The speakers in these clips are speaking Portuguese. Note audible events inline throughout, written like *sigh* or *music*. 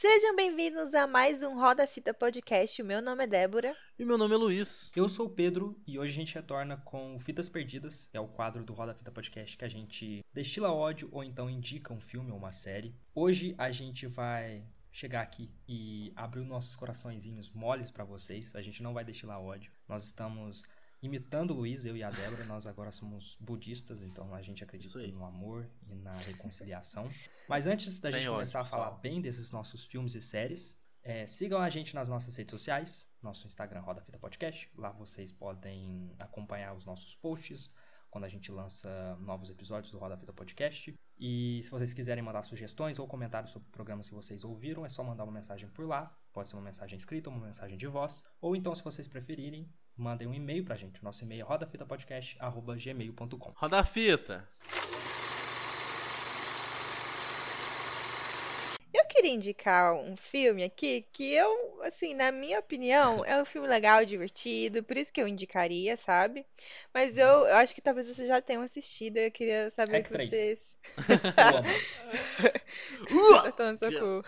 Sejam bem-vindos a mais um Roda Fita Podcast. O meu nome é Débora. E meu nome é Luiz. Eu sou o Pedro e hoje a gente retorna com Fitas Perdidas, que é o quadro do Roda Fita Podcast que a gente destila ódio ou então indica um filme ou uma série. Hoje a gente vai chegar aqui e abrir nossos coraçõezinhos moles para vocês. A gente não vai destilar ódio. Nós estamos imitando o Luiz, eu e a Débora. Nós agora somos budistas, então a gente acredita no amor e na reconciliação. *laughs* Mas antes da Sem gente começar a falar bem desses nossos filmes e séries, é, sigam a gente nas nossas redes sociais, nosso Instagram Roda Fita Podcast. Lá vocês podem acompanhar os nossos posts quando a gente lança novos episódios do Roda Fita Podcast. E se vocês quiserem mandar sugestões ou comentários sobre programas que vocês ouviram, é só mandar uma mensagem por lá. Pode ser uma mensagem escrita uma mensagem de voz. Ou então, se vocês preferirem, mandem um e-mail pra gente. O nosso e-mail é rodafitapodcast.gmail.com. Roda fita. Queria indicar um filme aqui que eu, assim, na minha opinião, é um filme legal, divertido, por isso que eu indicaria, sabe? Mas eu, eu acho que talvez vocês já tenham assistido, eu queria saber Hack que três. vocês. *laughs* Eu amo. *laughs* Acertando seu cu.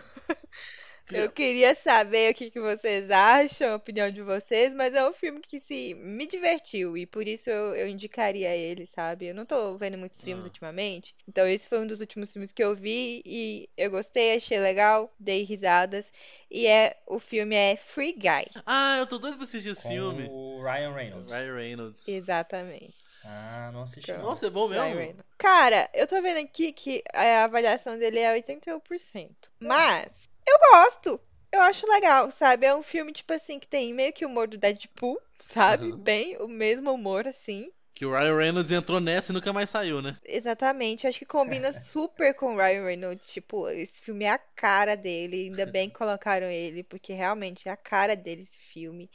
Que- Eu queria saber o que que vocês acham, a opinião de vocês, mas é um filme que se me divertiu e por isso eu, eu indicaria ele, sabe? Eu não tô vendo muitos filmes Ah. ultimamente, então esse foi um dos últimos filmes que eu vi e eu gostei, achei legal, dei risadas e é o filme é Free Guy. Ah, eu tô doido pra assistir esse Com filme. o Ryan Reynolds. Ryan Reynolds. Exatamente. Ah, não assisti. não. Nossa, é bom Ryan mesmo? Reynolds. Cara, eu tô vendo aqui que a avaliação dele é 81%. Mas eu gosto. Eu acho legal, sabe? É um filme, tipo assim, que tem meio que o humor do Deadpool, sabe? Aham. Bem o mesmo humor, assim. Que o Ryan Reynolds entrou nessa e nunca mais saiu, né? Exatamente. Acho que combina *laughs* super com o Ryan Reynolds. Tipo, esse filme é a cara dele. Ainda bem que colocaram ele, porque realmente é a cara dele esse filme.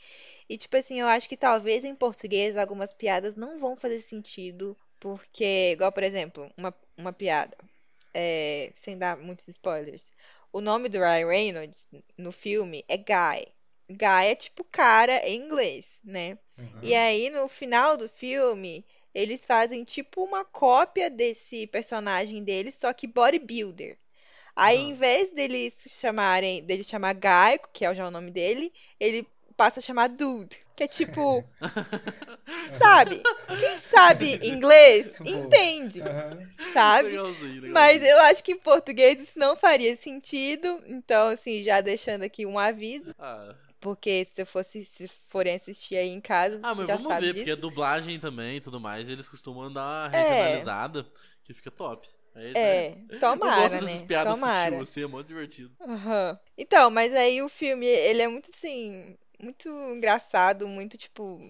E, tipo assim, eu acho que talvez em português algumas piadas não vão fazer sentido. Porque, igual, por exemplo, uma, uma piada, é, sem dar muitos spoilers. O nome do Ryan Reynolds no filme é Guy. Guy é tipo cara em inglês, né? Uhum. E aí, no final do filme, eles fazem tipo uma cópia desse personagem deles, só que bodybuilder. Aí, Aham. em vez deles chamarem, dele chamar Guy, que é já o nome dele, ele passa a chamar Dude, que é tipo, *laughs* *laughs* sabe? Quem sabe *laughs* inglês entende, sabe? Legalzinho, legalzinho. Mas eu acho que em português isso não faria sentido. Então, assim, já deixando aqui um aviso, Ah, porque se eu fosse, se forem assistir aí em casa, Ah, mas já vamos sabe ver, porque é disso. dublagem também e tudo mais, eles costumam dar uma É. regionalizada que fica top. Aí, né? É, Eu gosto tomara, dessas né? piadas Tomara. sutil, assim, é muito divertido. Aham. Então, mas aí o filme, ele é muito assim, muito engraçado, muito tipo,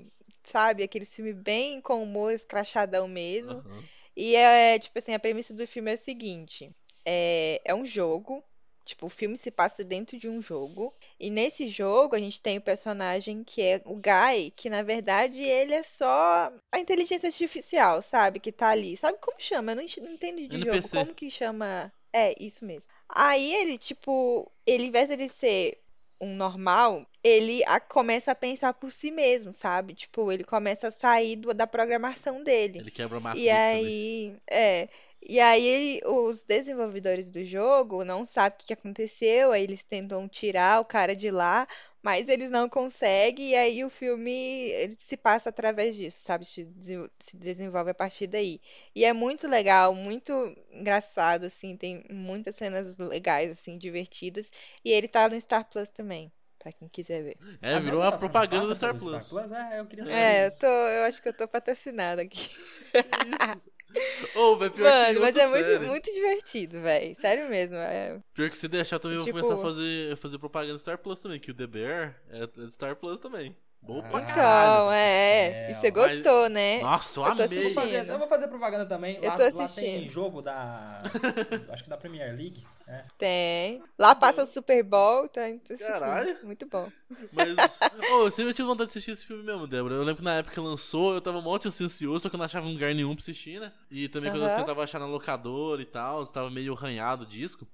sabe, aquele filme bem com humor escrachadão mesmo. Aham. E é, tipo assim, a premissa do filme é o seguinte: é, é um jogo, tipo, o filme se passa dentro de um jogo, e nesse jogo a gente tem o personagem que é o Guy, que na verdade ele é só a inteligência artificial, sabe? Que tá ali. Sabe como chama? Eu não, entendo de jogo. NPC. Como que chama? É, isso mesmo. Aí ele, tipo, ele, em vez de ele ser um normal, ele a- começa a pensar por si mesmo, sabe? Tipo, ele começa a sair do- da programação dele. Ele quebra a E ali. aí, é. E aí, os desenvolvedores do jogo não sabem o que aconteceu, aí eles tentam tirar o cara de lá, mas eles não conseguem, e aí o filme se passa através disso, sabe? Se desen- se desenvolve a partir daí. E é muito legal, muito engraçado, assim, tem muitas cenas legais, assim, divertidas, e ele tá no Star Plus também, pra quem quiser ver. É, virou a propaganda paga do Star pelo Plus. É, eu queria saber É, eu tô, eu acho que eu tô patrocinada aqui. Isso. *laughs* *laughs* Ô, vai pior que Mano, mas outra é muito, série. muito divertido, velho. Sério mesmo. É... Pior que se deixar também, eu vou Tipo- começar a fazer, fazer propaganda do Star Plus também, que o The Bear é é do Star Plus também. Bom pra Ah. Então, caralho. é. É, E você gostou, né? Nossa, eu Eu amei. Eu vou, fazer, assistindo. eu vou fazer propaganda também. Eu Lá, tô lá tem assistindo. jogo da. *laughs* acho que da Premier League. Né? Tem. Lá passa o Super Bowl, tá? Então, assim, Caralho. Muito bom. Mas, *laughs* ô, eu sempre tive vontade de assistir esse filme mesmo, Débora. Eu lembro que na época que lançou, eu tava mó ansioso, só que eu não achava lugar nenhum pra assistir, né? E também quando eu tentava achar na locadora e tal, tava meio arranhado o disco.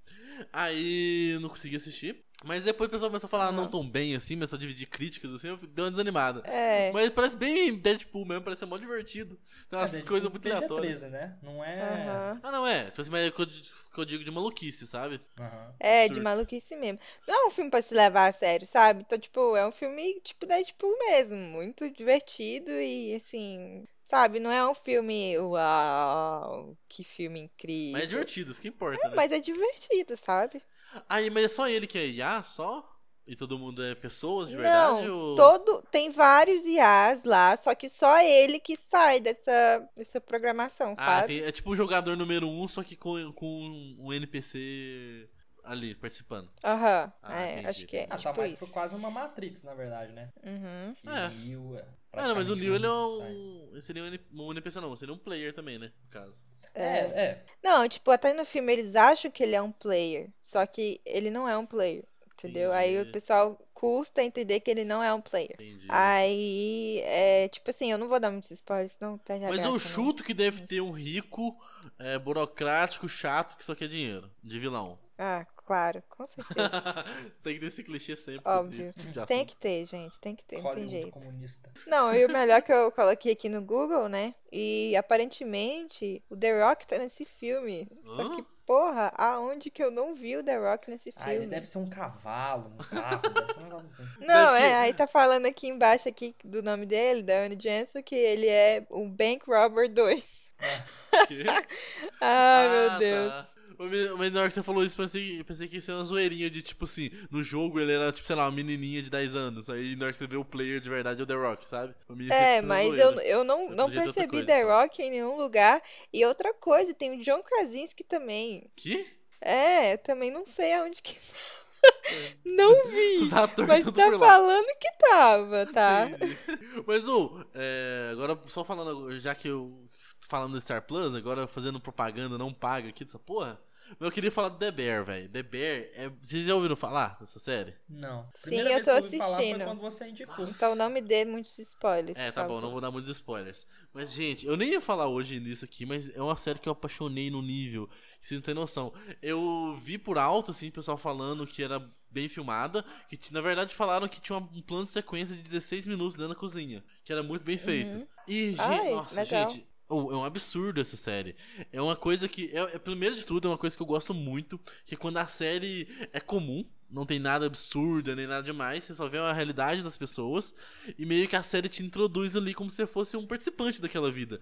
Aí eu não consegui assistir. Mas depois o pessoal começou a falar Aham. não tão bem assim, começou a dividir críticas assim, eu dei uma desanimada. É. Mas parece bem Deadpool mesmo, parece ser mó divertido. Tem umas É, coisas muito PG-13, aleatórias. né? Não é. Aham. Ah, não é. tipo assim, mas é o que eu, que eu digo de maluquice, sabe? Aham. É, de Surto. maluquice mesmo. Não é um filme pra se levar a sério, sabe? Então, tipo, é um filme tipo Deadpool mesmo, muito divertido e assim, sabe? Não é um filme, uau, que filme incrível. Mas é divertido, isso que importa, né? Mas é divertido, sabe? Aí, mas é só ele que é IA, só? E todo mundo é pessoas de verdade? Não, ou... todo tem vários IAs lá, só que só ele que sai dessa, dessa programação, Ah, sabe? tem- é tipo o jogador número um, só que com, com um NPC ali, participando. Aham, Ah, é, entendi, acho que é. Ah, tá tipo mais isso. por quase uma Matrix, na verdade, né? Uhum. É. Neo é Ah, não, mas o Neo ele é um- seria um NPC, não, seria um player também, né? No caso. É, é. Não, tipo, até no filme eles acham que ele é um player, só que ele não é um player, entendeu? Aí o Entendi. pessoal custa entender que ele não é um player. Entendi. Aí, é, tipo assim, eu não vou dar muitos spoilers, senão perde a Mas graça, eu né? chuto que deve ter um rico, é, burocrático, chato, que só quer dinheiro. De vilão. Ah, claro, com certeza. *laughs* tem que ter esse clichê sempre. Óbvio. Esse tipo de Tem que ter, gente, tem que ter, não tem Hollywood jeito. comunista. Não, e o *laughs* melhor que eu coloquei aqui no Google, né? E aparentemente o The Rock tá nesse filme. Só Hã? que, porra, aonde que eu não vi o The Rock nesse Ah, ele filme? deve ser um cavalo, um carro, deve ser um negócio assim. Não, Deve é, que- aí tá falando aqui embaixo aqui do nome dele, da Anne Jensen, que ele é o Bank Robber 2. *laughs* Quê? Ai, Ah, meu Deus. tá. Mas na hora que você falou isso, pensei, eu pensei que ia ser uma zoeirinha de tipo assim, no jogo ele era tipo, sei lá, uma menininha de 10 anos. Aí na hora que você vê o player de verdade é o The Rock, sabe? É, tipo, uma mas eu, eu não, Mas não percebi coisa, The então. Rock em nenhum lugar. E outra coisa, tem o John Krasinski também. Que? É, também não sei aonde que. *laughs* Não vi. *laughs* Mas tá falando que tava, *laughs* tá? Entendi. Mas, ô, é, agora só falando, já que eu falando do Star Plus, agora fazendo propaganda não paga aqui dessa porra, eu queria falar do The Bear, velho. The Bear, é, vocês já ouviram falar dessa série? Não. Sim, eu tô que eu ouvi falar foi assistindo. quando você indicou. Então não me dê muitos spoilers, É, por tá bom, favor. não vou dar muitos spoilers. Mas, gente, eu nem ia falar hoje nisso aqui, mas é uma série que eu apaixonei no nível, vocês não têm noção. Eu vi por alto, assim, o pessoal falando que era bem filmada, que na verdade falaram que tinha um plano de sequência de 16 minutos dentro da cozinha, que era muito bem feito. Uhum. E, gente, Ai, nossa, legal. gente, oh, é um absurdo essa série. É uma coisa que, é, é- primeiro de tudo, é uma coisa que eu gosto muito, que quando a série é comum, não tem nada absurdo, nem nada demais, você só vê a realidade das pessoas, e meio que a série te introduz ali como se você fosse um participante daquela vida.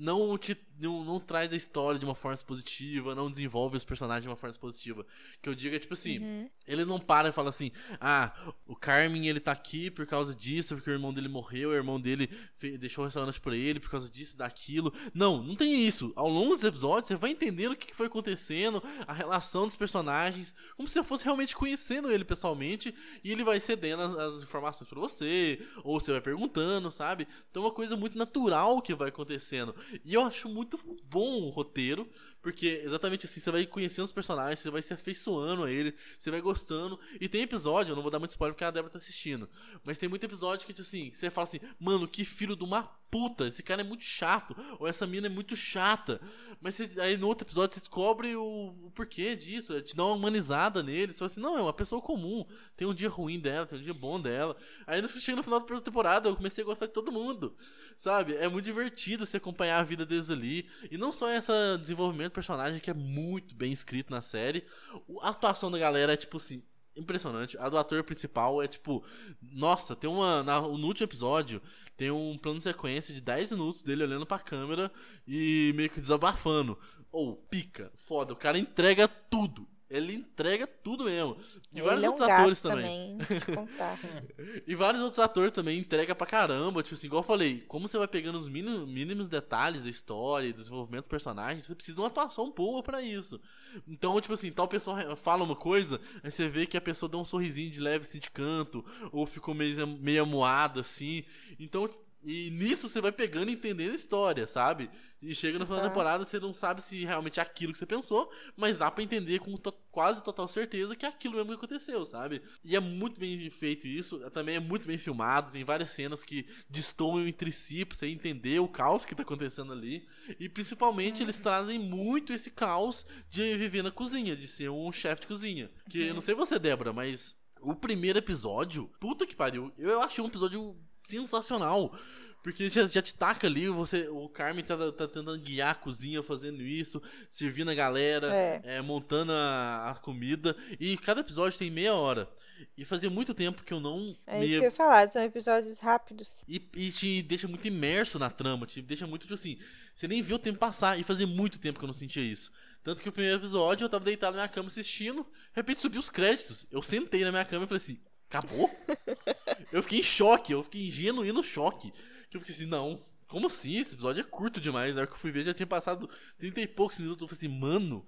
Não, te, não, não traz a história de uma forma positiva, não desenvolve os personagens de uma forma positiva. Que eu digo é tipo assim, Uhum. ele não para e fala assim: ah, o Carmen ele tá aqui por causa disso, porque o irmão dele morreu, o irmão dele deixou o restaurante pra ele por causa disso, daquilo. Não, não tem isso. Ao longo dos episódios, você vai entendendo o que foi acontecendo, a relação dos personagens, como se você fosse realmente conhecendo ele pessoalmente, e ele vai cedendo as, as informações pra você, ou você vai perguntando, sabe? Então é uma coisa muito natural que vai acontecendo. E eu acho muito bom o roteiro, porque exatamente assim, você vai conhecendo os personagens, você vai se afeiçoando a ele, você vai gostando. E tem episódio, eu não vou dar muito spoiler porque a Débora tá assistindo, mas tem muito episódio que, tipo assim, você fala assim, mano, que filho de uma puta, esse cara é muito chato, ou essa mina é muito chata. Mas você- aí no outro episódio você descobre o, o porquê disso, te dá uma humanizada nele. Você fala assim, não, é uma pessoa comum, tem um dia ruim dela, tem um dia bom dela. Aí no- chega no final da temporada, eu comecei a gostar de todo mundo, sabe? É muito divertido você acompanhar a vida deles ali. E não só esse desenvolvimento personagem que é muito bem escrito na série, a atuação da galera é tipo assim. Impressionante. A do ator principal é tipo. Nossa, tem uma. na- no último episódio, tem um plano de sequência de 10 minutos dele olhando pra câmera e meio que desabafando. Ou, pica, foda, o cara entrega tudo. Ele entrega tudo mesmo. E vários é um outros atores também. também. *laughs* E vários outros atores também entrega pra caramba. Tipo assim, igual eu falei, como você vai pegando os mínimos, mínimos detalhes da história e do desenvolvimento do personagem, você precisa de uma atuação boa pra isso. Então, tipo assim, tal pessoa fala uma coisa, aí você vê que a pessoa dá um sorrisinho de leve assim de canto, ou ficou meio, meio amuada assim. Então, e nisso você vai pegando e entendendo a história, sabe? E chega no final da Tá. temporada, você não sabe se realmente é aquilo que você pensou, mas dá pra entender com to- quase total certeza que é aquilo mesmo que aconteceu, sabe? E é muito bem feito isso, também é muito bem filmado, tem várias cenas que destoam entre si pra você entender o caos que tá acontecendo ali. E principalmente eles trazem muito esse caos de viver na cozinha, de ser um chefe de cozinha. Que eu não sei você, Débora, mas o primeiro episódio, puta que pariu, eu achei um episódio sensacional. Porque já, já te taca ali, você, o Carmen tá, tá tentando guiar a cozinha, fazendo isso, servindo a galera, É. é, montando a, a comida. E cada episódio tem meia hora. E fazia muito tempo que eu não É me- isso que eu ia falar, são episódios rápidos. e, e te deixa muito imerso na trama, te deixa muito, tipo assim, você nem vê o tempo passar, e fazia muito tempo que eu não sentia isso. Tanto que o primeiro episódio eu tava deitado na minha cama assistindo, de repente subiu os créditos. Eu sentei na minha cama e falei assim, acabou? eu fiquei em choque, eu fiquei em genuíno choque. Que eu fiquei assim, não, como assim? Esse episódio é curto demais. Na hora que eu fui ver já tinha passado 30 e poucos minutos. Eu falei assim, mano,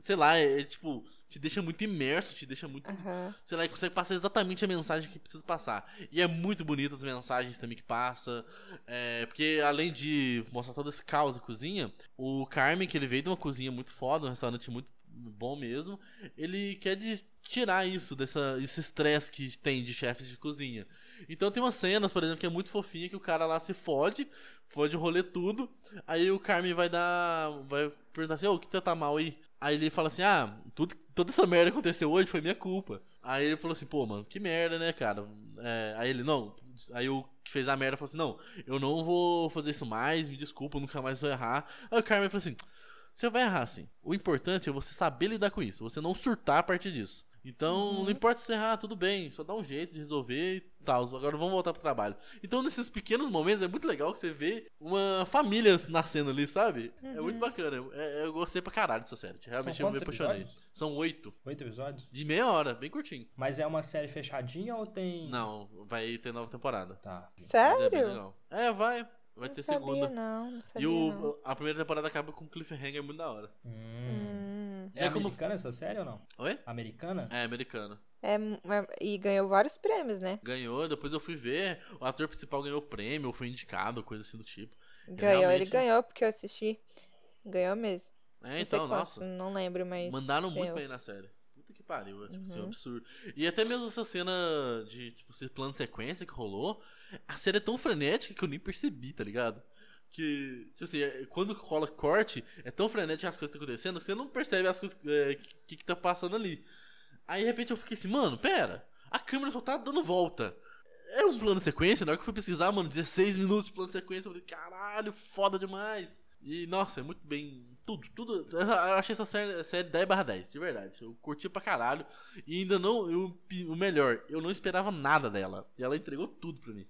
sei lá, é, é tipo, te deixa muito imerso, te deixa muito Aham. sei lá, e consegue passar exatamente a mensagem que precisa passar. E é muito bonito as mensagens também que passa. é, porque além de mostrar todo esse caos da cozinha, o Carmen, que ele veio de uma cozinha muito foda, um restaurante muito bom mesmo, ele quer tirar isso, dessa, esse estresse que tem de chefes de cozinha. Então tem umas cenas, por exemplo, que é muito fofinha, que o cara lá se fode, fode o rolê tudo. Aí o Carmen vai dar. Vai perguntar assim, ô, o que tá mal aí? Aí ele fala assim, ah, tudo, toda essa merda que aconteceu hoje foi minha culpa. Aí ele falou assim, pô, mano, que merda, né, cara? É, aí ele, não. Aí o que fez a merda falou assim, não, eu não vou fazer isso mais, me desculpa, eu nunca mais vou errar. Aí o Carmen falou assim, você vai errar sim. O importante é você saber lidar com isso, você não surtar a partir disso. Então, não importa se errar, tudo bem, só dá um jeito de resolver e tal. Agora vamos voltar pro trabalho. Então, nesses pequenos momentos, é muito legal que você vê uma família nascendo ali, sabe? É muito bacana. É- eu gostei pra caralho dessa série. Realmente São eu me apaixonei. episódios? São oito. Oito episódios? De meia hora, bem curtinho. Mas é uma série fechadinha ou tem. Não, vai ter nova temporada. Tá. É bem Sério? legal. É, vai. Vai Não ter sabia, segunda. não. Não E sabia, não. o, a primeira temporada acaba com um cliffhanger muito da hora. Hum. Hum. É, É como- americana essa série ou não? Oi? Americana? É, americana. É, é- e ganhou vários prêmios, né? Ganhou, depois eu fui ver, o ator principal ganhou prêmio, ou foi indicado, coisa assim do tipo. Ganhou, ele realmente- ganhou porque eu assisti. Ganhou mesmo. É, não sei então, quantos, nossa, não lembro, mas mandaram muito ganhou. bem na série. Pariu, é, tipo, assim, é um Uhum. absurdo. E até mesmo essa cena de, tipo, esse plano sequência que rolou, a série é tão frenética que eu nem percebi, tá ligado? Que, tipo assim, é- quando rola corte, é tão frenético as coisas que estão acontecendo que você não percebe as coisas é, que, que tá passando ali. Aí de repente eu fiquei assim, mano, pera, a câmera só tá dando volta. É um plano sequência, na hora que eu fui pesquisar, mano, 16 minutos de plano sequência, eu falei, caralho, foda demais. E, nossa, é muito bem, tudo, tudo, *laughs* eu achei essa série, série 10 barra 10, de verdade, eu curti pra caralho. E ainda não, eu, o melhor, eu não esperava nada dela, e ela entregou tudo pra mim.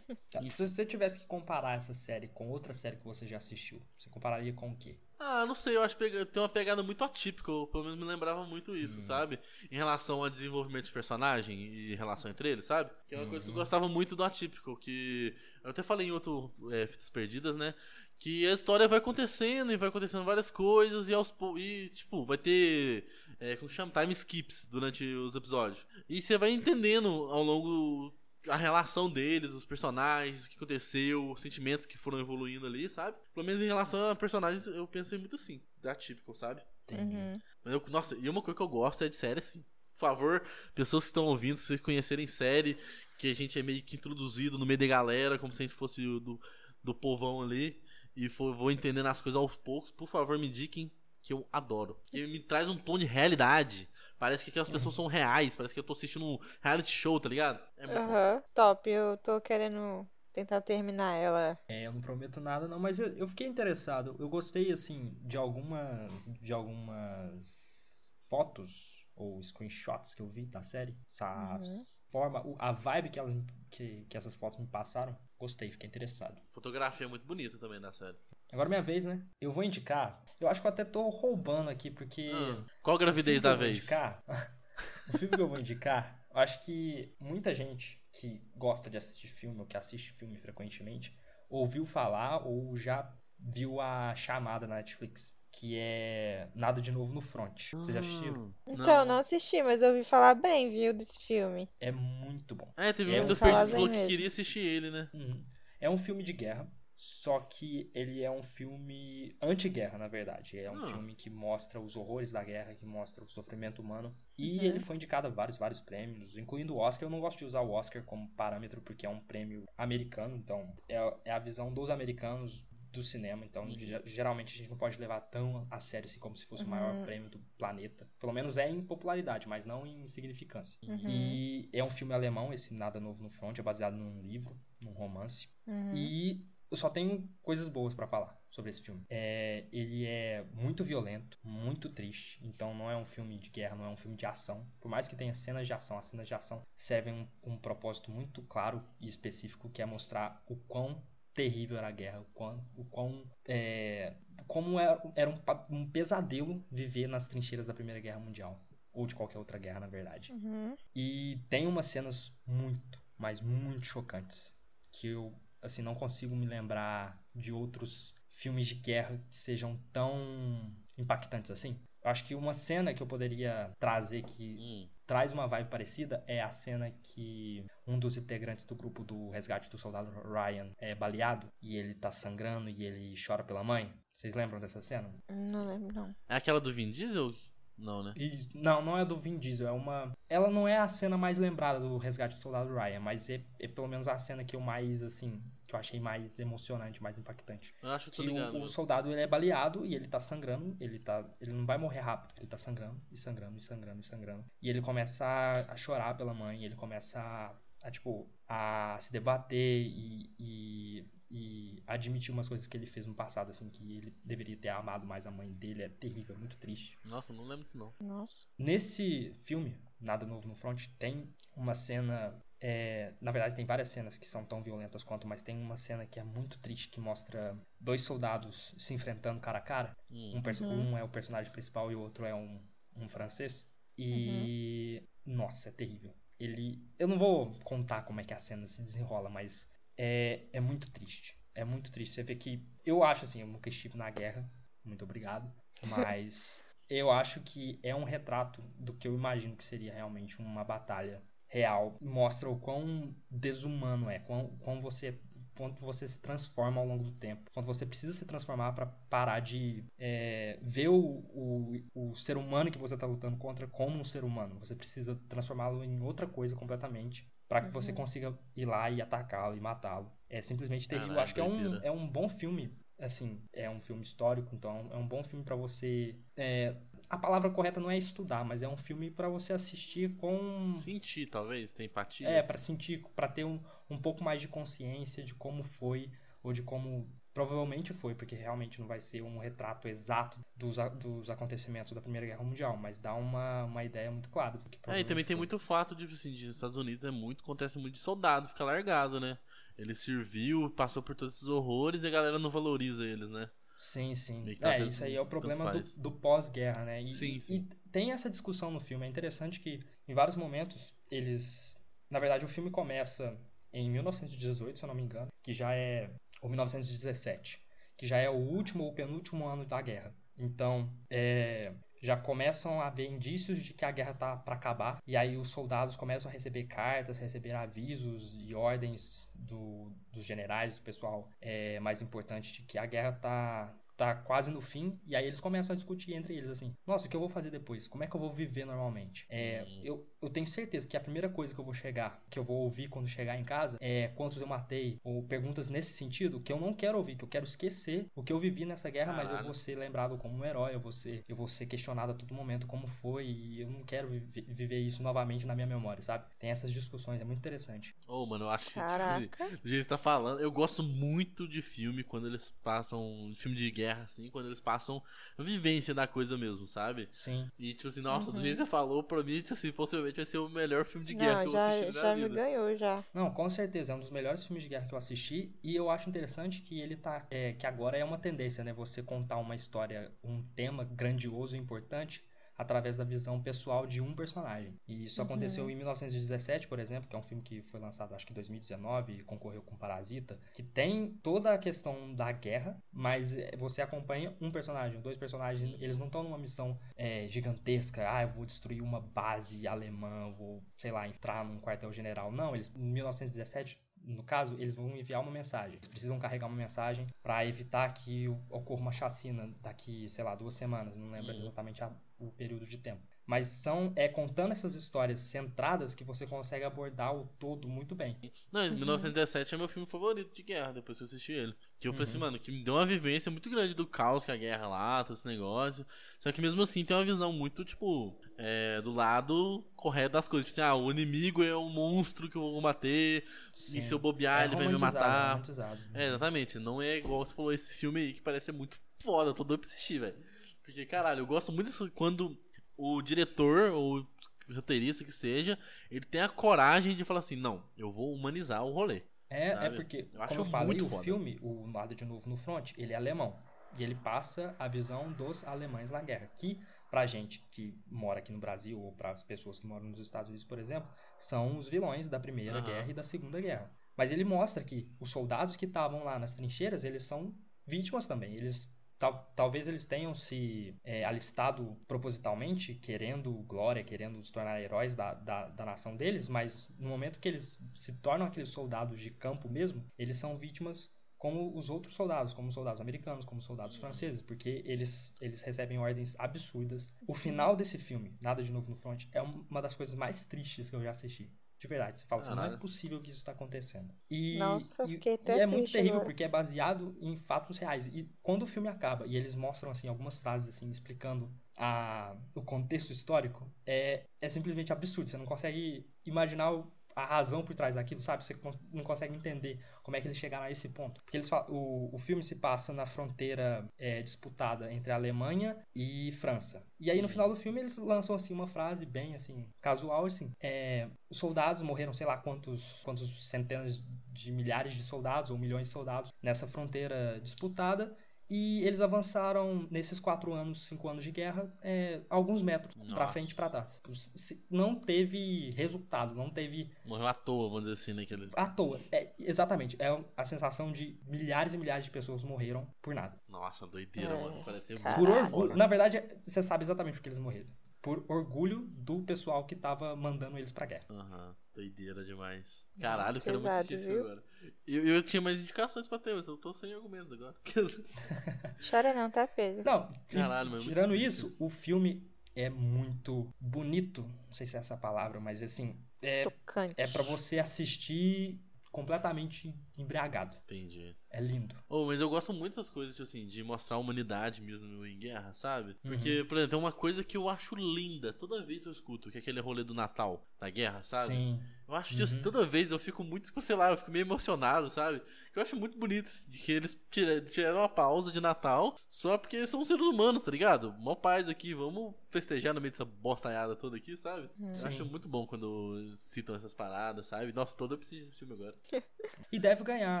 Tá, Se você tivesse que comparar essa série com outra série que você já assistiu, você compararia com o quê? Ah, não sei, eu acho que tem uma pegada muito atípica, eu pelo menos me lembrava muito isso, Hum. sabe? Em relação ao desenvolvimento de personagem e relação entre eles, sabe? Que é uma coisa que eu Uhum. gostava muito do atípico, que eu até falei em outro é, Fitas Perdidas, né? Que a história vai acontecendo e vai acontecendo várias coisas e aos e tipo, vai ter é, como chama? Time skips durante os episódios. E você vai entendendo ao longo a relação deles, os personagens, o que aconteceu, os sentimentos que foram evoluindo ali, sabe? Pelo menos em relação a personagens, eu pensei muito assim, da típico, sabe? Entendi. Uhum. Mas eu- nossa, e uma coisa que eu gosto é de série assim. Por favor, pessoas que estão ouvindo, se vocês conhecerem série, que a gente é meio que introduzido no meio da galera, como se a gente fosse o do, do povão ali, e for, vou entendendo as coisas aos poucos, por favor, me indiquem, que eu adoro. Que me traz um tom de realidade. Parece que aquelas pessoas são reais, parece que eu tô assistindo um reality show, tá ligado? É. Aham, top. Eu tô querendo tentar terminar ela. É, eu não prometo nada não, mas eu, eu fiquei interessado. Eu gostei assim de algumas de algumas fotos ou screenshots que eu vi da série. Essa Uhum. forma, a vibe que elas me- que, que essas fotos me passaram. Gostei, fiquei interessado. Fotografia é muito bonita também da série. Agora é minha vez, né? Eu vou indicar. Eu acho que eu até tô roubando aqui porque Ah, qual a gravidez da vez? indicar- *laughs* o filme que eu vou indicar, eu acho que muita gente que gosta de assistir filme ou que assiste filme frequentemente ouviu falar ou já viu a chamada na Netflix, que é Nada de Novo no Front. Vocês já assistiram? Ah, Então, não assisti, mas eu ouvi falar bem, viu, desse filme. É muito bom. É, teve É, falar Perdidas que falou que queria assistir ele, né? Uhum. É um filme de guerra, só que ele é um filme anti-guerra, na verdade. É um Ah. filme que mostra os horrores da guerra, que mostra o sofrimento humano. E Uhum. ele foi indicado a vários, vários prêmios, incluindo o Oscar. Eu não gosto de usar o Oscar como parâmetro porque é um prêmio americano, então é, é a visão dos americanos do cinema, então uhum. geralmente a gente não pode levar tão a sério assim como se fosse uhum. o maior prêmio do planeta. Pelo menos é em popularidade, mas não em significância. Uhum. E é um filme alemão, esse Nada Novo no Front, é baseado num livro, num romance. Uhum. E eu só tenho coisas boas para falar sobre esse filme. É, ele é muito violento, muito triste. Então não é um filme de guerra, não é um filme de ação. Por mais que tenha cenas de ação, as cenas de ação servem um, um propósito muito claro e específico, que é mostrar o quão terrível era a guerra, o quão, o quão é, como era, era um, um, pesadelo viver nas trincheiras da Primeira Guerra Mundial ou de qualquer outra guerra, na verdade. Uhum. E tem umas cenas muito, mas muito chocantes que eu assim não consigo me lembrar de outros filmes de guerra que sejam tão impactantes assim. Eu acho que uma cena que eu poderia trazer que hum. traz uma vibe parecida é a cena que um dos integrantes do grupo do resgate do soldado Ryan é baleado e ele tá sangrando e ele chora pela mãe. Vocês lembram dessa cena? Não lembro, não. É aquela do Vin Diesel? Não, né? E, não, não é do Vin Diesel. É uma. Ela não é a cena mais lembrada do resgate do soldado Ryan, mas é, é pelo menos a cena que eu mais, assim, que eu achei mais emocionante, mais impactante. Eu acho que o, o, soldado ele é baleado e ele tá sangrando, ele tá, ele não vai morrer rápido, ele tá sangrando e sangrando e sangrando e sangrando. E ele começa a, a chorar pela mãe, ele começa a, a, tipo a se debater e, e, e admitir umas coisas que ele fez no passado, assim, que ele deveria ter amado mais a mãe dele, é terrível, é muito triste. Nossa, não lembro disso não. Nossa. Nesse filme, Nada Novo no Front, tem uma cena é, na verdade, tem várias cenas que são tão violentas quanto, mas tem uma cena que é muito triste que mostra dois soldados se enfrentando cara a cara. Hum. Um, uhum. um, é o personagem principal e o outro é um, um francês. E. Uhum. Nossa, é terrível. Ele. Eu não vou contar como é que a cena se desenrola, mas é, é muito triste. É muito triste. Você vê que. Eu acho assim, eu nunca estive na guerra. Muito obrigado. *laughs* Mas. eu acho que é um retrato do que eu imagino que seria realmente uma batalha real mostra o quão desumano é, quão, quão você quanto você se transforma ao longo do tempo. Quando você precisa se transformar para parar de é, ver o, o, o, ser humano que você está lutando contra como um ser humano. Você precisa transformá-lo em outra coisa completamente para que uhum. você consiga ir lá e atacá-lo e matá-lo. É simplesmente terrível. Ah, Acho que é um, é um bom filme. Assim, é um filme histórico, então é um bom filme para você é, a palavra correta não é estudar, mas é um filme para você assistir com sentir, talvez, ter empatia. É, para sentir, para ter um, um pouco mais de consciência de como foi ou de como provavelmente foi, porque realmente não vai ser um retrato exato dos, dos acontecimentos da Primeira Guerra Mundial, mas dá uma, uma ideia muito clara do que É, e também foi. tem muito fato de, assim, de Estados Unidos é muito, acontece muito de soldado ficar largado, né? Ele serviu, passou por todos esses horrores e a galera não valoriza eles, né? Sim, sim. Tá é, isso aí é o problema do, do pós-guerra, né? E, sim, sim. e tem essa discussão no filme. É interessante que em vários momentos eles. Na verdade, o filme começa em 1918, se eu não me engano, que já é. Ou 1917, que já é o último ou penúltimo ano da guerra. Então, é, já começam a haver indícios de que a guerra está para acabar. E aí os soldados começam a receber cartas, receber avisos e ordens do, dos generais, do pessoal é, mais importante, de que a guerra está tá quase no fim, e aí eles começam a discutir entre eles assim: Nossa, o que eu vou fazer depois? Como é que eu vou viver normalmente? É, uhum. eu, eu tenho certeza que a primeira coisa que eu vou chegar, que eu vou ouvir quando chegar em casa, é quantos eu matei, ou perguntas nesse sentido que eu não quero ouvir, que eu quero esquecer o que eu vivi nessa guerra, Caralho. mas eu vou ser lembrado como um herói, eu vou ser, eu vou ser questionado a todo momento como foi, e eu não quero vi viver isso novamente na minha memória, sabe? Tem essas discussões, é muito interessante. Ô, oh, mano, eu acho que tipo, do jeito que tá falando, eu gosto muito de filme quando eles passam filme de guerra assim, quando eles passam vivência da coisa mesmo, sabe? Sim. E, tipo assim, nossa, uhum. do jeito que você falou, pra mim, tipo assim, possivelmente vai ser o melhor filme de guerra Não, que eu assisti já, já me ganhou, já. Não, com certeza, é um dos melhores filmes de guerra que eu assisti, e eu acho interessante que ele tá, é, que agora é uma tendência, né, você contar uma história, um tema grandioso e importante, através da visão pessoal de um personagem. E isso uhum. aconteceu em 1917, por exemplo, que é um filme que foi lançado acho que em 2019 e concorreu com Parasita, que tem toda a questão da guerra, mas é, você acompanha um personagem, dois personagens, eles não estão numa missão é, gigantesca, ah, eu vou destruir uma base alemã, vou, sei lá, entrar num quartel-general. Não, eles em 1917 no caso, eles vão enviar uma mensagem. Eles precisam carregar uma mensagem para evitar que ocorra uma chacina daqui, sei lá, duas semanas. Não lembro uhum. exatamente a, o período de tempo. Mas são é contando essas histórias centradas que você consegue abordar o todo muito bem. Não, 1917 é meu filme favorito de guerra, depois que eu assisti ele. Que eu falei assim, Uhum. mano, que me deu uma vivência muito grande do caos que a guerra lá, todo esse negócio. Só que mesmo assim tem uma visão muito, tipo, é, do lado correto das coisas. Tipo assim, ah, o inimigo é um monstro que eu vou bater, Sim. e se eu bobear É ele vai me matar. romantizado. É, exatamente. Não é igual você falou esse filme aí que parece ser muito foda. Tô doido pra assistir, velho. Porque, caralho, eu gosto muito disso quando o diretor ou roteirista que seja, ele tem a coragem de falar assim: não, eu vou humanizar o rolê. É, é porque, Eu acho como eu falei, o foda. filme, o Nada de Novo no Front, ele é alemão. E ele passa a visão dos alemães na guerra. Que, pra gente que mora aqui no Brasil, ou para as pessoas que moram nos Estados Unidos, por exemplo, são os vilões da Primeira Aham. Guerra e da Segunda Guerra. Mas ele mostra que os soldados que estavam lá nas trincheiras, eles são vítimas também. Eles tal- talvez eles tenham se é, alistado propositalmente, querendo glória, querendo se tornar heróis da, da, da nação deles, mas no momento que eles se tornam aqueles soldados de campo mesmo, eles são vítimas como os outros soldados, como os soldados americanos, como os soldados franceses, porque eles, eles recebem ordens absurdas. O final desse filme, Nada de Novo no Front, é uma das coisas mais tristes que eu já assisti. De verdade, você fala assim, não é possível que isso está acontecendo. E, Nossa, eu e- fiquei e até é muito terrível porque é baseado em fatos reais. E quando o filme acaba e eles mostram assim algumas frases assim explicando a, o contexto histórico, é, é simplesmente absurdo. Você não consegue imaginar o- a razão por trás daquilo, sabe? Você não consegue entender como é que eles chegaram a esse ponto. Porque eles fa- o, o filme se passa na fronteira é, disputada entre a Alemanha e França. E aí no final do filme eles lançam assim uma frase bem assim casual assim, é, os soldados morreram, sei lá quantos quantos centenas de milhares de soldados ou milhões de soldados nessa fronteira disputada. E eles avançaram nesses quatro anos, cinco anos de guerra, é, alguns metros pra Nossa. frente e pra trás. Se- Não teve resultado, não teve Morreu à toa, vamos dizer assim, naquele. à toa. É, exatamente. É a sensação de milhares e milhares de pessoas morreram por nada. Nossa, doideira, É, mano. Parece ser cara. Por orgulho. Na verdade, é- você sabe exatamente por que eles morreram. Por orgulho do pessoal que tava mandando eles pra guerra. Aham, doideira demais. Caralho, eu quero muito assistir agora. Eu, eu tinha mais indicações pra ter, mas eu tô sem argumentos agora. *laughs* Chora não, tá, Pedro? Não, Caralho, mas é tirando isso, o filme é muito bonito. Não sei se é essa palavra, mas assim, é, Tocante. é para você assistir completamente embriagado. Entendi. É lindo. Oh, mas eu gosto muito das coisas, tipo assim, de mostrar a humanidade mesmo em guerra, sabe? Uhum. Porque, por exemplo, tem uma coisa que eu acho linda toda vez que eu escuto, que é aquele rolê do Natal, da guerra, sabe? Sim. Eu acho que Uhum. toda vez eu fico muito, tipo, sei lá, eu fico meio emocionado, sabe? Eu acho muito bonito de que eles tira- tiraram uma pausa de Natal só porque são seres humanos, tá ligado? Mó paz aqui, vamos festejar no meio dessa bostaiada toda aqui, sabe? Eu acho muito bom quando citam essas paradas, sabe? Nossa, todo eu preciso desse filme agora. *laughs* E deve ganhar,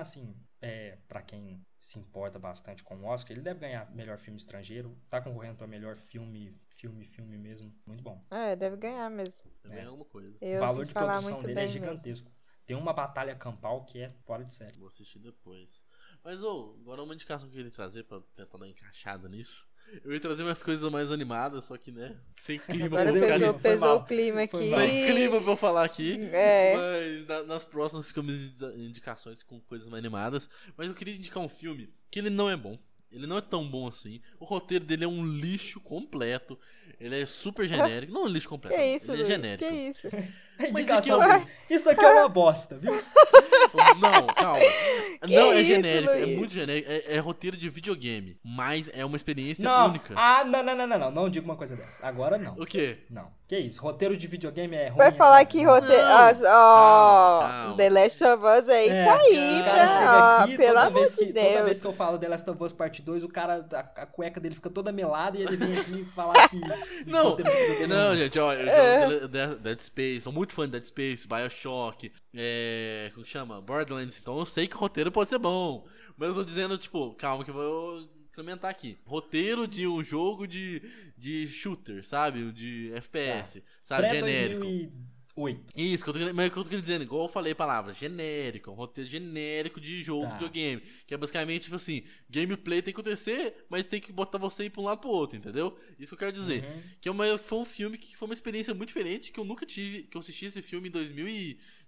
assim, é, para quem se importa bastante com o Oscar, ele deve ganhar melhor filme estrangeiro. Tá concorrendo pra melhor filme, filme, filme mesmo. Muito bom. É, deve ganhar mesmo. É. é alguma coisa. Eu o valor de produção dele é mesmo. gigantesco. Tem uma batalha campal que é fora de série. Vou assistir depois. Mas, ô, agora uma indicação que eu queria trazer pra tentar dar uma encaixada nisso. Eu ia trazer umas coisas mais animadas, só que, né? Sem clima Agora pra Pesou, ficar pesou, o clima aqui. Sem clima pra eu falar aqui. É. Mas na- nas próximas ficamos indicações com coisas mais animadas. Mas eu queria indicar um filme que ele não é bom. Ele não é tão bom assim. O roteiro dele é um lixo completo. Ele é super genérico. Não é um lixo completo. Que isso, ele é Luiz? genérico. Que isso? Mas indicação aqui, dele. *laughs* Isso aqui é uma bosta, viu? *laughs* Não, calma. *laughs* Que não, é isso, genérico. É muito genérico. É, é roteiro de videogame. Mas é uma experiência Não. única. Ah, não, não, não, não, não. Não diga uma coisa dessa. Agora não. O quê? Não. Que isso? Roteiro de videogame é ruim. Vai falar é que não. roteiro. Não. Ó, Calma, calma. The Last of Us aí É, tá aí, o cara ó, aqui, pelo toda amor vez de que, Toda Deus. vez que eu falo The Last of Us Parte 2, o cara, a, a cueca dele fica toda melada e ele vem aqui falar que. Não, roteiro de videogame é não, gente, ó, eu É. jogo Dead- Space, sou muito fã de Dead Space, Bioshock, é. Como que chama? Borderlands, então eu sei que o roteiro pode ser bom. Mas eu tô dizendo, tipo, calma que eu vou implementar aqui. Roteiro de um jogo de, de shooter, sabe? De FPS, sabe? Genérico. Pré-2008. Isso, que eu tô, mas é o que eu tô querendo dizer, igual eu falei a palavra, genérico, um roteiro genérico de jogo Tá. de videogame. Que é basicamente, tipo assim, gameplay tem que acontecer, mas tem que botar você ir pra um lado pro outro, entendeu? Isso que eu quero dizer. Uhum. Que é uma, foi um filme que foi uma experiência muito diferente, que eu nunca tive, que eu assisti esse filme em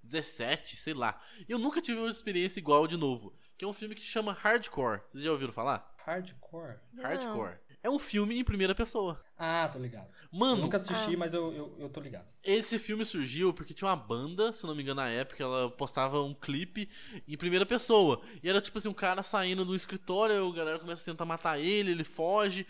2017, sei lá. E eu nunca tive uma experiência igual de novo. Que é um filme que chama Hardcore. Vocês já ouviram falar? Hardcore. Não. Hardcore. É um filme em primeira pessoa. Ah, tô ligado. Mano, Nunca assisti, Ah. mas eu, eu, eu tô ligado. esse filme surgiu porque tinha uma banda, se não me engano, na época, ela postava um clipe em primeira pessoa. E era tipo assim, um cara saindo do escritório, a galera começa a tentar matar ele, ele foge.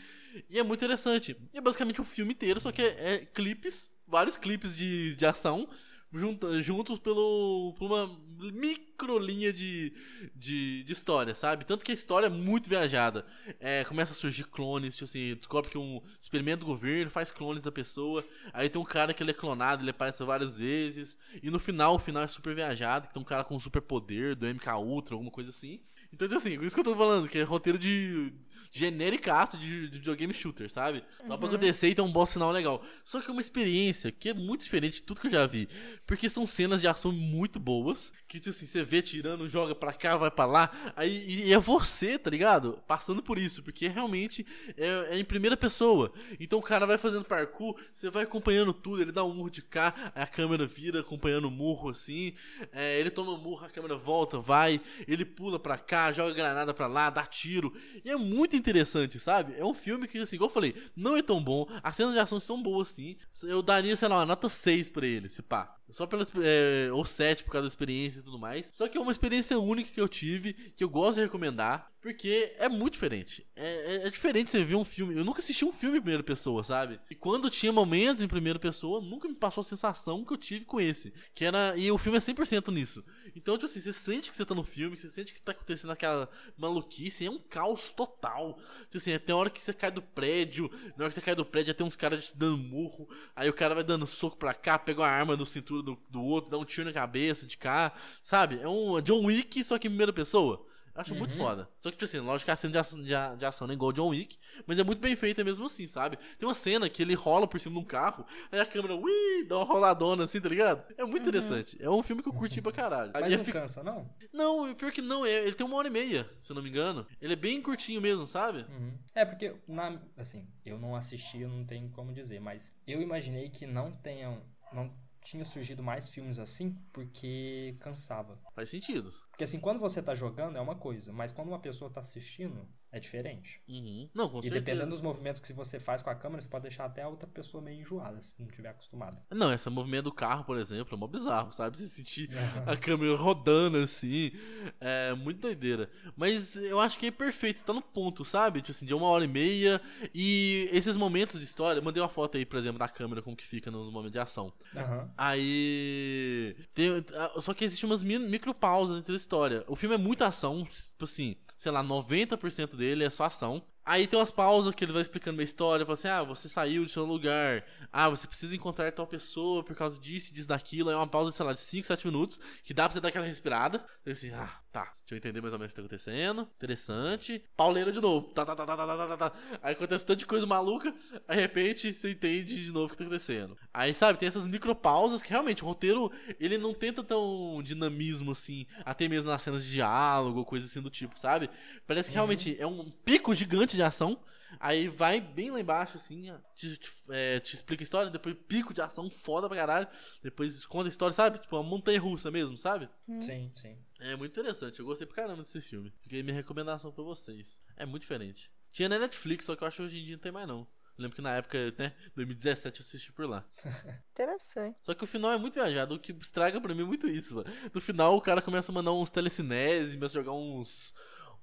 E é muito interessante. E é basicamente um filme inteiro, só que é, é clipes, vários clipes de, de ação, juntos pelo, por uma micro linha de, de, de história, sabe? Tanto que a história é muito viajada. É, começa a surgir clones, tipo assim, descobre que um experimento do governo faz clones da pessoa. Aí tem um cara que ele é clonado, ele aparece várias vezes. E no final, o final é super viajado, que tem um cara com super poder do MK Ultra, alguma coisa assim. Então, tipo assim, isso que eu tô falando, que é roteiro de genericaço de, de videogame shooter, sabe? Só pra acontecer e ter um boss final legal. Só que é uma experiência que é muito diferente de tudo que eu já vi. Porque são cenas de ação muito boas. Que, tipo assim, você vê tirando, joga pra cá, vai pra lá. Aí e- é você, tá ligado? Passando por isso. Porque realmente é, é em primeira pessoa. Então o cara vai fazendo parkour, você vai acompanhando tudo. Ele dá um murro de cá, aí a câmera vira acompanhando o murro assim. É, ele toma um murro, a câmera volta, vai. Ele pula pra cá, joga granada pra lá, dá tiro. E é muito interessante, sabe? É um filme que, assim, igual eu falei, não é tão bom. As cenas de ação são boas, sim. Eu daria, sei lá, uma nota 6 pra ele, se pá. Só pela. É, ou 7 por causa da experiência e tudo mais. Só que é uma experiência única que eu tive, que eu gosto de recomendar, porque é muito diferente. É, é- é diferente você ver um filme. Eu nunca assisti um filme em primeira pessoa, sabe? E quando tinha momentos em primeira pessoa, nunca me passou a sensação que eu tive com esse. Que era. E o filme é 100% nisso. Então, tipo assim, você sente que você tá no filme, você sente que tá acontecendo aquela maluquice, é um caos total. Tipo assim, até a hora que você cai do prédio, na hora que você cai do prédio, já tem uns caras te dando murro, aí o cara vai dando soco pra cá, pega uma arma do cintura do, do outro, dá um tiro na cabeça de cá, sabe? É um John Wick, só que em primeira pessoa. Acho muito foda. Só que, tipo assim, lógico que a cena de ação, de, de ação não é igual John Wick, mas é muito bem feita mesmo assim, sabe? Tem uma cena que ele rola por cima de um carro, aí a câmera, ui, dá uma roladona assim, tá ligado? É muito interessante. É um filme que eu curti pra caralho. Mas E não cansa, não? não, pior que não, é- ele tem uma hora e meia, se eu não me engano. Ele é bem curtinho mesmo, sabe? Uhum. É, porque, na, assim, eu não assisti, eu não tenho como dizer, mas eu imaginei que não tenham. Não tinha surgido mais filmes assim porque cansava. Faz sentido. Porque assim, quando você tá jogando é uma coisa, mas quando uma pessoa tá assistindo, é diferente. Uhum. Não, com e certeza. dependendo dos movimentos que você faz com a câmera, você pode deixar até a outra pessoa meio enjoada, se não tiver acostumada. Não, esse movimento do carro, por exemplo, é mó bizarro, sabe? Você sentir a câmera rodando assim. É muito doideira. Mas eu acho que é perfeito, tá no ponto, sabe? Tipo assim, de uma hora e meia. E esses momentos de história. eu Mandei uma foto aí, por exemplo, da câmera, como que fica nos momentos de ação. Aham. Aí. tem- só que existem umas mi- micropausas entre a história. O filme é muita ação, tipo assim, sei lá, 90% dele é só ação. Aí tem umas pausas que ele vai explicando a história, fala assim: ah, você saiu de seu lugar, ah, você precisa encontrar tal pessoa por causa disso, disso, daquilo. É uma pausa, sei lá, de 5, 7 minutos, que dá pra você dar aquela respirada. Aí assim, ah, tá, deixa eu entender mais ou menos o que tá acontecendo. Interessante. Pauleira de novo. Tá, tá, tá, tá, tá, tá, tá, tá. Aí acontece tanta coisa maluca, aí de repente você entende de novo o que tá acontecendo. Aí, sabe, tem essas micropausas que realmente o roteiro, ele não tenta tão dinamismo assim, até mesmo nas cenas de diálogo coisa assim do tipo, sabe? Parece que realmente é um pico gigante de ação. Aí vai bem lá embaixo, assim, ó, te, te- é, te explica a história, depois pico de ação foda pra caralho, depois conta a história, sabe? Tipo, uma montanha russa mesmo, sabe? Sim, sim. É muito interessante, eu gostei pra caramba desse filme. Fiquei minha recomendação pra vocês. É muito diferente. Tinha na Netflix, só que eu acho que hoje em dia não tem mais não. Eu lembro que na época, né, 2017 eu assisti por lá. *laughs* Interessante. Só que o final é muito viajado, o que estraga pra mim é muito isso, mano. No final o cara começa a mandar uns telecinese, começa a jogar uns.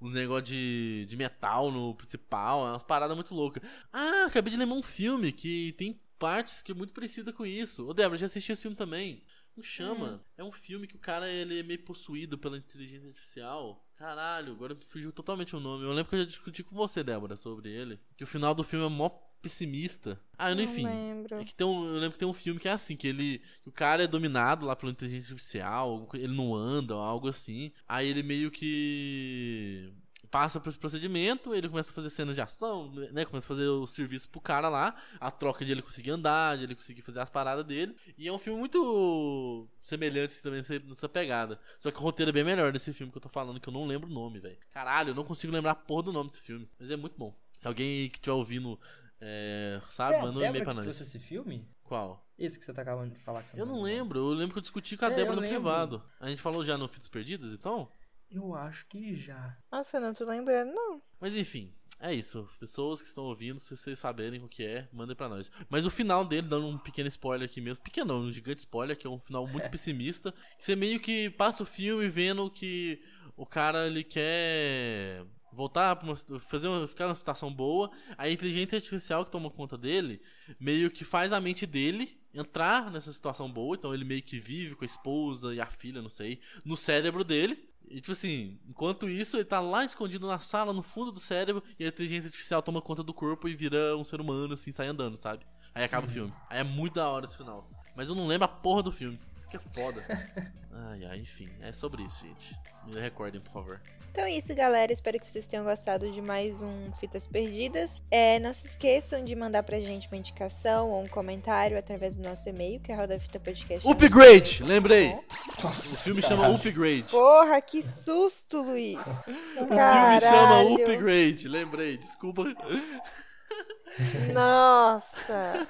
Uns negócios de, de metal no principal, é umas paradas muito loucas. Ah, acabei de lembrar um filme que tem partes que é muito parecida com isso. Ô, Débora, já assisti esse filme também. Como chama? É um filme que o cara ele é meio possuído pela inteligência artificial. Caralho, agora fugiu totalmente o nome. Eu lembro que eu já discuti com você, Débora, sobre ele. Que o final do filme é mó pessimista. Ah, Não enfim. lembro. É que tem um, eu lembro que tem um filme que é assim, que ele. que o cara é dominado lá pela inteligência artificial, ele não anda, algo assim. Aí ele meio que passa por esse procedimento, ele começa a fazer cenas de ação, né? Começa a fazer o serviço pro cara lá, a troca de ele conseguir andar, de ele conseguir fazer as paradas dele. E é um filme muito semelhante assim, também nessa- nessa pegada. Só que o roteiro é bem melhor desse filme que eu tô falando, que eu não lembro o nome, velho. Caralho, eu não consigo lembrar a porra do nome desse filme. Mas é muito bom. Se alguém que estiver ouvindo é, sabe, É manda um e-mail pra nós. trouxe esse filme? Qual? Esse que você tá acabando de falar que você Eu não lembra o nome. lembro, eu lembro que eu discuti com a É, Débora no lembro. privado. A gente falou já no Fitas Perdidas, então? Eu acho que já. Nossa, eu não tô lembrando, não. Mas enfim, é isso. Pessoas que estão ouvindo, se vocês saberem o que é, mandem pra nós. Mas o final dele, dando um pequeno spoiler aqui mesmo. Pequeno não, um gigante spoiler, que é um final muito *laughs* pessimista. Que você meio que passa o filme vendo que o cara, ele quer voltar pra uma, fazer uma, ficar numa situação boa. A inteligência artificial que toma conta dele meio que faz a mente dele entrar nessa situação boa. Então ele meio que vive com a esposa e a filha, não sei, no cérebro dele. E tipo assim, enquanto isso, ele tá lá escondido na sala, no fundo do cérebro, e a inteligência artificial toma conta do corpo e vira um ser humano, assim, sai andando, sabe? Aí acaba o filme. Aí é muito da hora esse final. Mas eu não lembro a porra do filme. Isso que é foda. *laughs* ai, ai, enfim. É sobre isso, gente. Me recordem, por favor. Então é isso, galera. Espero que vocês tenham gostado de mais um Fitas Perdidas. É, não se esqueçam de mandar pra gente uma indicação ou um comentário através do nosso e-mail, que é rodafitapodcast. Upgrade! Lembrei! Nossa, O filme caralho. chama Upgrade. Porra, que susto, Luiz! O filme chama. Upgrade, lembrei, desculpa. Nossa!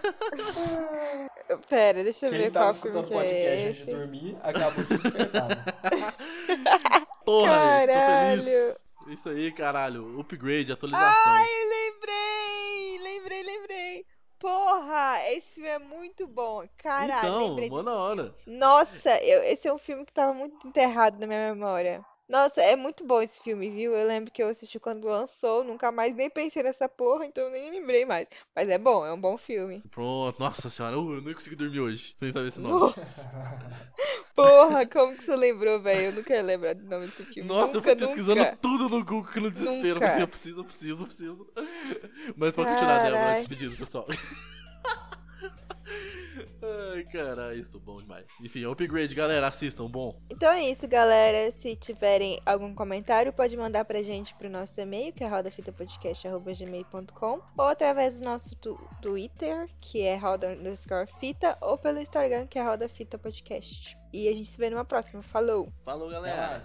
Pera, deixa eu Quem ver tava qual filme que podcast é antes de esse. dormir acabou de despertar. né? *laughs* Porra, gente, tô Caralho. feliz. Isso aí, caralho. Upgrade, atualização. Ai, lembrei! Lembrei, lembrei! Porra, esse filme é muito bom. Caralho, então, lembrei mó na hora. Nossa, eu- esse é um filme que tava muito enterrado na minha memória. Nossa, é muito bom esse filme, viu? Eu lembro que eu assisti quando lançou, nunca mais nem pensei nessa porra, então eu nem lembrei mais. Mas é bom, é um bom filme. Pronto, nossa senhora, uh, eu nem consegui dormir hoje, sem saber esse nome. *laughs* Porra, como que você lembrou, velho? Eu nunca ia lembrar do nome desse filme. Nossa, eu nunca, fui pesquisando nunca. tudo no Google que no desespero. Nunca. Eu pensei, eu preciso, eu preciso, eu preciso. Mas pode continuar, Débora, Carai. despedido, pessoal. *laughs* Ai, caralho, isso é bom demais. Enfim, upgrade, galera, assistam, bom. Então é isso, galera. Se tiverem algum comentário, pode mandar pra gente pro nosso e-mail, que é rodafitapodcast.gmail.com ou através do nosso tu- Twitter, que é roda underscore fita, ou pelo Instagram, que é roda fita podcast. E a gente se vê numa próxima. Falou! Falou, galera.